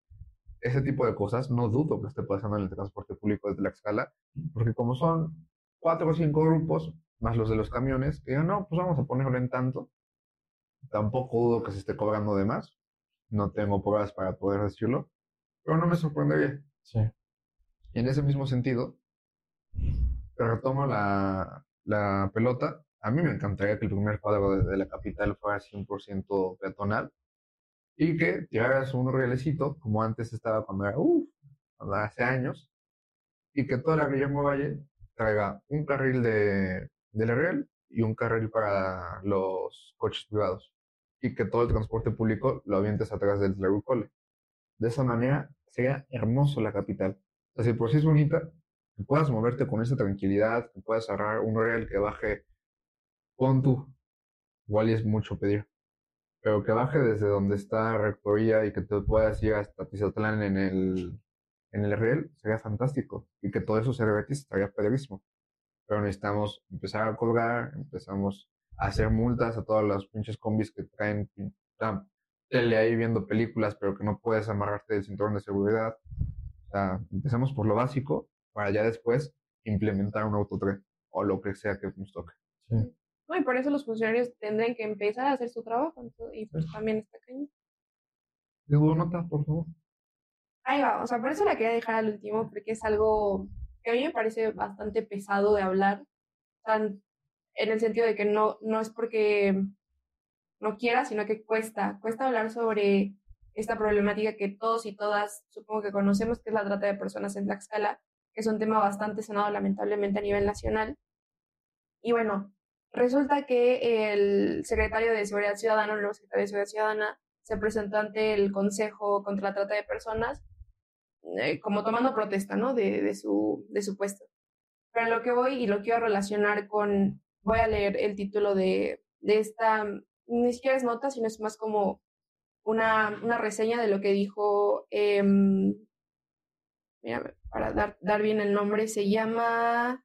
ese tipo de cosas no dudo que esté pasando en el transporte público de Tlaxcala, porque como son cuatro o cinco grupos, más los de los camiones, que digan, no, pues vamos a ponerlo en tanto. Tampoco dudo que se esté cobrando de más. No tengo pruebas para poder decirlo, pero no me sorprendería. Sí. Y en ese mismo sentido, retomo la, la pelota. A mí me encantaría que el primer cuadro de, de la capital fuera 100% peatonal y que tiraras un rielecito, como antes estaba cuando era, uff, hace años, y que toda la Guillermo Valle traiga un carril de, de la real y un carril para los coches privados y que todo el transporte público lo avientes atrás del Tlarucole. De esa manera sería hermoso la capital. O sea, si por sí es bonita, que puedas moverte con esa tranquilidad, que puedas agarrar un real que baje, pon tú, igual es mucho pedir, pero que baje desde donde está Rectoría y que te puedas ir hasta Tizatlán en el, en el real, sería fantástico. Y que todo eso se repetiese, estaría padrísimo. Pero necesitamos empezar a cobrar, empezamos a hacer multas a todas las pinches combis que traen tele ahí viendo películas, pero que no puedes amarrarte del cinturón de seguridad. O sea, empezamos por lo básico para ya después implementar un autotren o lo que sea que nos toque. Sí. No, y por eso los funcionarios tendrán que empezar a hacer su trabajo. y pues también está cañón. Digo, nota, por favor. Ahí va, o sea, por eso la quería dejar al último, porque es algo que a mí me parece bastante pesado de hablar. Tan, en el sentido de que no, no es porque no quiera, sino que cuesta, cuesta hablar sobre esta problemática que todos y todas supongo que conocemos, que es la trata de personas en Tlaxcala, que es un tema bastante sonado lamentablemente a nivel nacional. Y bueno, resulta que el secretario de Seguridad Ciudadana, el nuevo secretario de Seguridad Ciudadana, se presentó ante el Consejo contra la Trata de Personas eh, como tomando protesta, ¿no? De, de, su, de su puesto. Pero lo que voy y lo quiero relacionar con, voy a leer el título de, de esta ni siquiera es nota, sino es más como una, una reseña de lo que dijo, eh, mira, para dar, dar bien el nombre, se llama,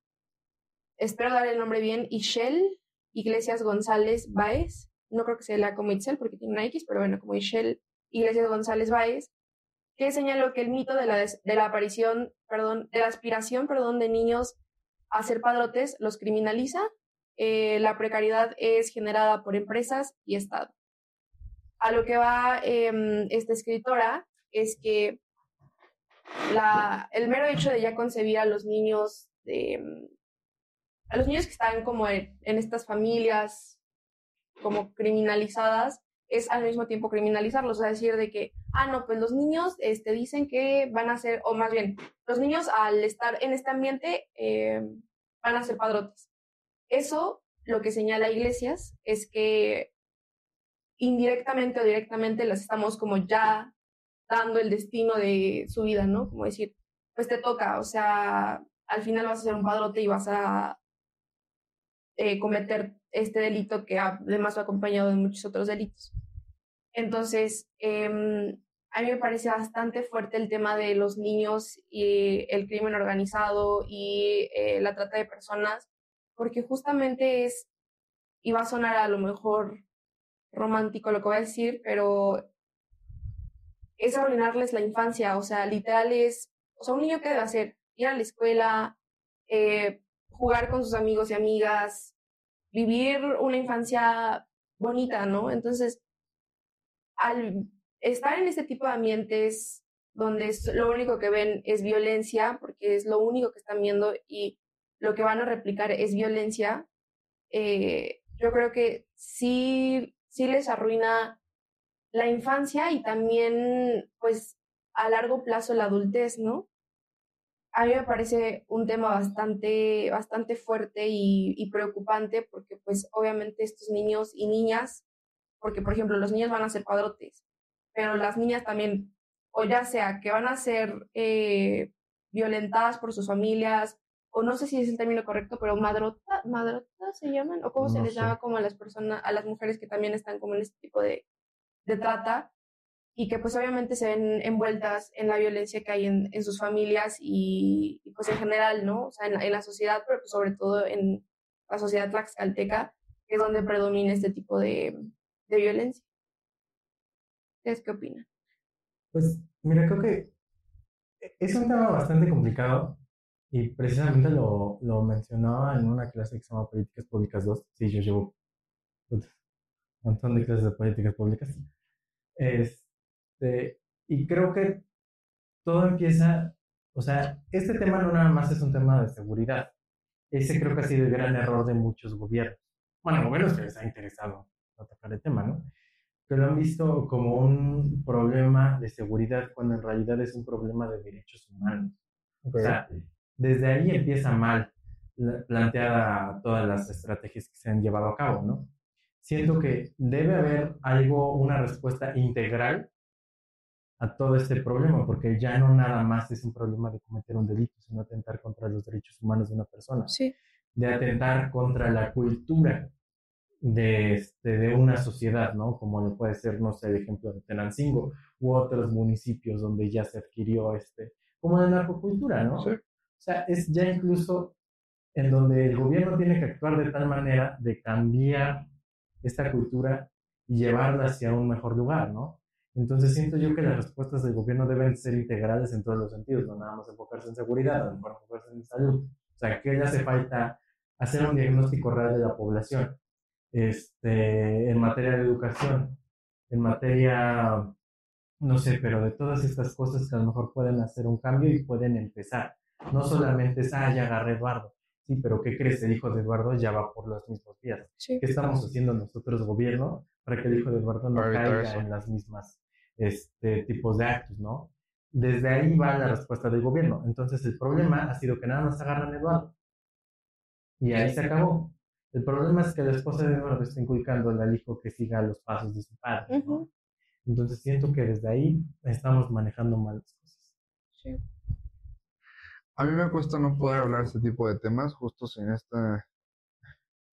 espero dar el nombre bien, Ishel Iglesias González Baez, no creo que se lea como Itzel porque tiene una X, pero bueno, como Ishel Iglesias González Baez, que señaló que el mito de la, de la aparición, perdón, de la aspiración, perdón, de niños a ser padrotes los criminaliza eh, la precariedad es generada por empresas y Estado. A lo que va em, esta escritora es que la, el mero hecho de ya concebir a los niños, em, a los niños que están como en, estas familias como criminalizadas, es al mismo tiempo criminalizarlos, es decir, de que, ah, no, pues los niños este, dicen que van a ser, o más bien, los niños al estar en este ambiente em, van a ser padrotes. Eso lo que señala Iglesias es que indirectamente o directamente las estamos como ya dando el destino de su vida, ¿no? Como decir, pues te toca, o sea, al final vas a ser un padrote y vas a eh, cometer este delito que además va acompañado de muchos otros delitos. Entonces, em, a mí me parece bastante fuerte el tema de los niños y el crimen organizado y eh, la trata de personas, porque justamente es, y va a sonar a lo mejor romántico lo que voy a decir, pero es arruinarles la infancia, o sea, literal es, o sea, un niño que debe hacer, ir a la escuela, eh, jugar con sus amigos y amigas, vivir una infancia bonita, ¿no? Entonces, al estar en este tipo de ambientes donde lo único que ven es violencia, porque es lo único que están viendo y lo que van a replicar es violencia, eh, yo creo que sí, sí les arruina la infancia y también, pues, a largo plazo la adultez, ¿no? A mí me parece un tema bastante, bastante fuerte y, y preocupante porque, pues, obviamente estos niños y niñas, porque, por ejemplo, los niños van a ser padrotes, pero las niñas también, o ya sea que van a ser eh, violentadas por sus familias, o no sé si es el término correcto, pero madrota, madrota se llaman, o cómo se les llama como a las personas, a las mujeres que también están como en este tipo de, de trata y que pues obviamente se ven envueltas en la violencia que hay en, en sus familias y, pues en general, ¿no? O sea, en, en la sociedad, pero pues sobre todo en la sociedad tlaxcalteca, que es donde predomina este tipo de, de violencia. ¿Ustedes qué opinan? Pues mira, creo que es un tema bastante complicado y precisamente lo, lo mencionaba en una clase que se llama Políticas Públicas 2. Sí, yo llevo un montón de clases de políticas públicas. Este, y creo que todo empieza, o sea, este tema no nada más es un tema de seguridad. Ese creo que ha sido el gran error de muchos gobiernos. Bueno, gobiernos que les ha interesado tocar el tema, ¿no? Que lo han visto como un problema de seguridad cuando en realidad es un problema de derechos humanos. O sea, desde ahí empieza mal. planteada todas las estrategias que se han llevado a cabo, ¿no? Siento que debe haber algo, una respuesta integral a todo este problema, porque ya no nada más es un problema de cometer un delito, sino atentar contra los derechos humanos de una persona, sí. de atentar contra la cultura de, este, de una sociedad, ¿no? Como puede ser, no sé, el ejemplo de Tenancingo u otros municipios donde ya se adquirió este, como la narcocultura, ¿no? Sí. O sea, es ya incluso en donde el gobierno tiene que actuar de tal manera de cambiar esta cultura y llevarla hacia un mejor lugar, ¿no? Entonces siento yo que las respuestas del gobierno deben ser integrales en todos los sentidos, no nada más enfocarse en seguridad, no enfocarse en salud. O sea, que le hace falta hacer un diagnóstico real de la población, este, en materia de educación, en materia, no sé, pero de todas estas cosas que a lo mejor pueden hacer un cambio y pueden empezar. No solamente es, ah, ya agarré Eduardo. Sí, pero ¿qué crees? El hijo de Eduardo ya va por los mismos días. ¿Qué estamos haciendo nosotros, gobierno, para que el hijo de Eduardo no caiga en las mismas este, tipos de actos, ¿no? Desde ahí va la respuesta del gobierno. Entonces, el problema ha sido que nada más agarran a Eduardo. Y ahí se acabó. El problema es que la esposa de Eduardo está inculcando al hijo que siga los pasos de su padre, ¿no? Entonces, siento que desde ahí estamos manejando mal las cosas. Sí. A mí me cuesta no poder hablar de este tipo de temas justo sin esta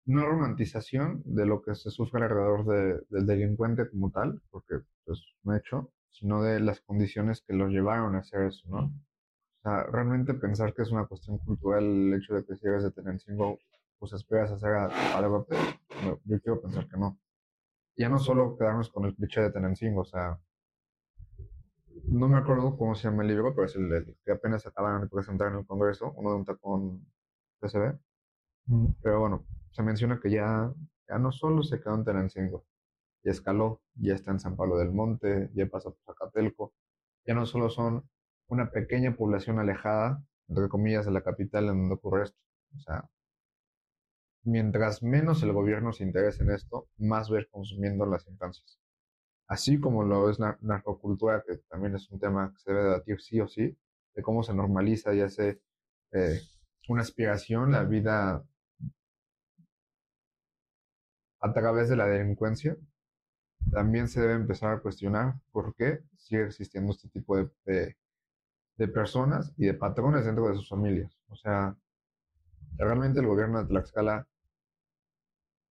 no romantización de lo que se sufre alrededor del delincuente como tal, porque pues no he hecho, sino de las condiciones que los llevaron a hacer eso, ¿no? O sea, realmente pensar que es una cuestión cultural el hecho de que si eres de Tenancingo, pues esperas hacer algo, yo quiero pensar que no. Ya no solo quedarnos con el cliché de Tenancingo, o sea, no me acuerdo cómo se llama el libro, pero es el, que apenas acaban de presentar en el Congreso, uno de un tacón PCB. Pero bueno, se menciona que ya, ya no solo se quedó en Tenancingo, ya escaló, ya está en San Pablo del Monte, ya pasa por Zacatelco, ya no solo son una pequeña población alejada, entre comillas, de la capital en donde ocurre esto. O sea, mientras menos el gobierno se interese en esto, más ver consumiendo las instancias así como lo es la narcocultura, que también es un tema que se debe debatir sí o sí, de cómo se normaliza y hace eh, una aspiración la vida a través de la delincuencia, también se debe empezar a cuestionar por qué sigue existiendo este tipo de, de personas y de patrones dentro de sus familias. O sea, realmente el gobierno de Tlaxcala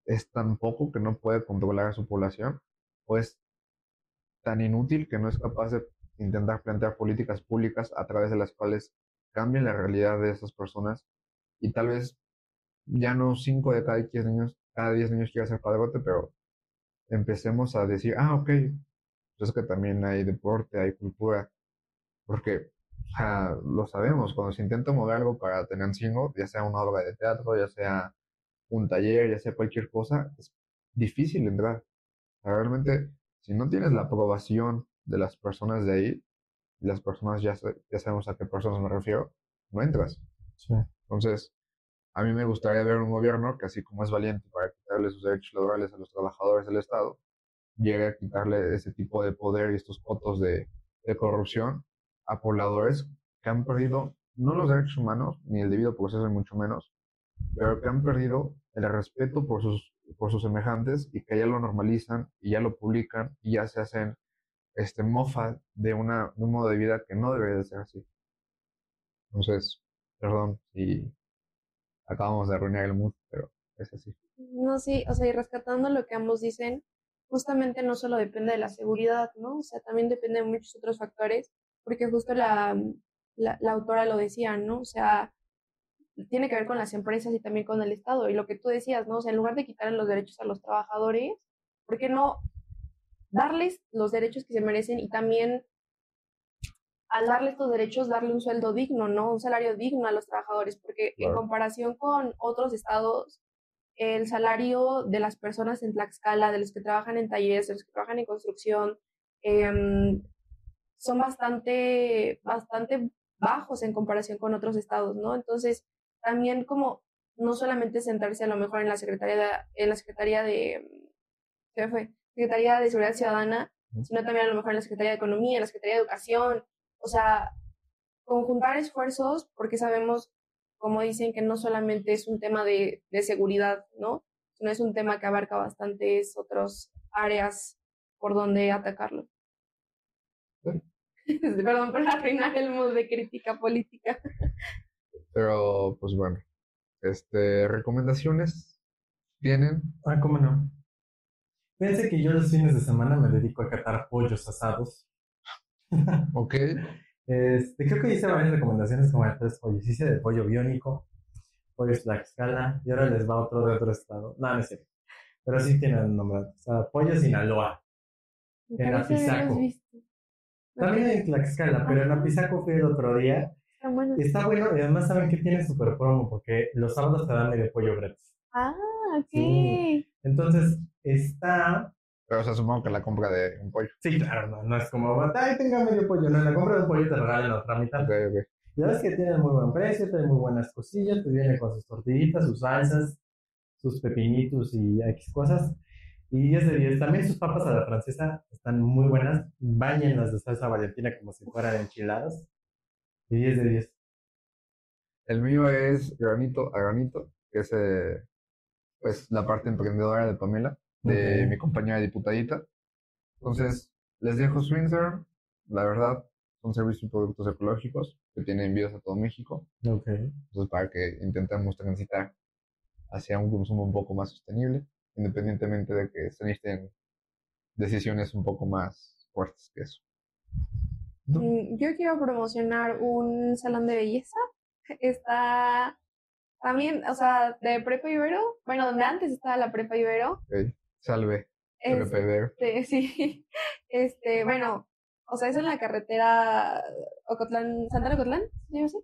es tan poco que no puede controlar a su población, o es tan inútil que no es capaz de intentar plantear políticas públicas a través de las cuales cambien la realidad de esas personas y tal vez ya no 5 de cada 10 niños, cada 10 niños quiera ser padrote, pero empecemos a decir, ah, ok, pues es que también hay deporte, hay cultura, porque lo sabemos, cuando se intenta mover algo para Tenancingo, ya sea una obra de teatro, ya sea un taller, ya sea cualquier cosa, es difícil entrar. realmente si no tienes la aprobación de las personas de ahí, las personas ya, ya sabemos a qué personas me refiero, no entras. Entonces, a mí me gustaría ver un gobierno que así como es valiente para quitarle sus derechos laborales a los trabajadores del Estado, llegue a quitarle ese tipo de poder y estos votos de, corrupción a pobladores que han perdido no los derechos humanos, ni el debido proceso, ni mucho menos, pero que han perdido el respeto por sus por sus semejantes y que ya lo normalizan y ya lo publican y ya se hacen este mofa de, una, un modo de vida que no debería de ser así. Entonces, perdón si acabamos de arruinar el mood, pero es así. No, sí, o sea, y rescatando lo que ambos dicen, justamente no solo depende de la seguridad, ¿no? O sea, también depende de muchos otros factores, porque justo la, la, la autora lo decía, ¿no? O sea, tiene que ver con las empresas y también con el Estado. Y lo que tú decías, ¿no? O sea, en lugar de quitarle los derechos a los trabajadores, ¿por qué no darles los derechos que se merecen y también al darle estos derechos, darle un sueldo digno, ¿no? Un salario digno a los trabajadores, porque en comparación con otros estados, el salario de las personas en Tlaxcala, de los que trabajan en talleres, de los que trabajan en construcción, em, son bastante, bastante bajos en comparación con otros estados, ¿no? Entonces, también como no solamente sentarse a lo mejor en la Secretaría de, en la Secretaría de, ¿qué fue? Secretaría de Seguridad Ciudadana, sino también a lo mejor en la Secretaría de Economía, en la Secretaría de Educación, o sea, conjuntar esfuerzos porque sabemos como dicen, que no solamente es un tema de, de seguridad, ¿no? Sino es un tema que abarca bastantes otras áreas por donde atacarlo. Perdón por arruinar el mood de crítica política. Pero, pues bueno, este, recomendaciones tienen. Ah, ¿cómo no? Fíjense que yo los fines de semana me dedico a catar pollos asados. ok. Este, creo que hice varias recomendaciones como el tres pollos. Hice de pollo biónico, pollo Tlaxcala, y ahora les va otro de otro estado. No, no es cierto. Pero sí tienen nombre. O sea, pollo Sinaloa. En Apizaco. También en Tlaxcala, pero en Apizaco fui el otro día. Está bueno. Está bueno y además saben que tiene super promo porque los sábados te dan medio pollo gratis. Ah, ok. Entonces, está pero o sea, supongo que la compra de un pollo. Sí, claro, no, no es como, ay, tenga medio pollo. No, la compra de un pollo te regalan la otra mitad. Ok, ok. Ya ves que tiene muy buen precio, tiene muy buenas cosillas, te viene con sus tortillitas, sus salsas, sus pepinitos y X cosas. Y 10 de 10. También sus papas a la francesa están muy buenas. las de salsa valentina como si fueran enchiladas. Y 10 de 10. El mío es granito a granito, que es eh, pues la parte emprendedora de Pamela de mi compañera diputadita. Entonces, les dejo Instagram. La verdad, son servicios y productos ecológicos que tienen envíos a todo México. Okay. Entonces, para que intentemos transitar hacia un consumo un poco más sostenible, independientemente de que se necesiten decisiones un poco más fuertes que eso. Mm, yo quiero promocionar un salón de belleza. Está también, o sea, de Prepa Ibero, bueno, donde antes estaba la Prepa Ibero. Salve. Este, sí. Este, bueno, o sea, es en la carretera Ocotlán, Santana Ocotlán, ¿sí así?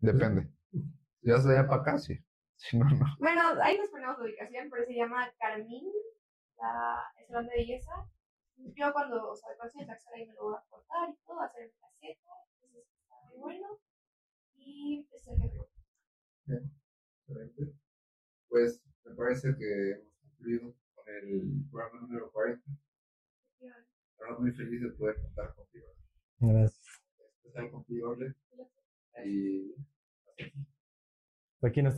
Depende. Ya se para acá, sí. Si no, no. Bueno, ahí nos ponemos la ubicación, pero se llama Carmín, la salón de belleza. Yo cuando, o sea, cuando estoy en ahí me lo voy a cortar y todo, hacer el placeta, entonces está muy bueno. Y es el jefe. Bien, excelente. Pues me parece que cumplido con el programa número 40. Estamos muy feliz de poder contar contigo. Gracias. Especial contigo, Y aquí nos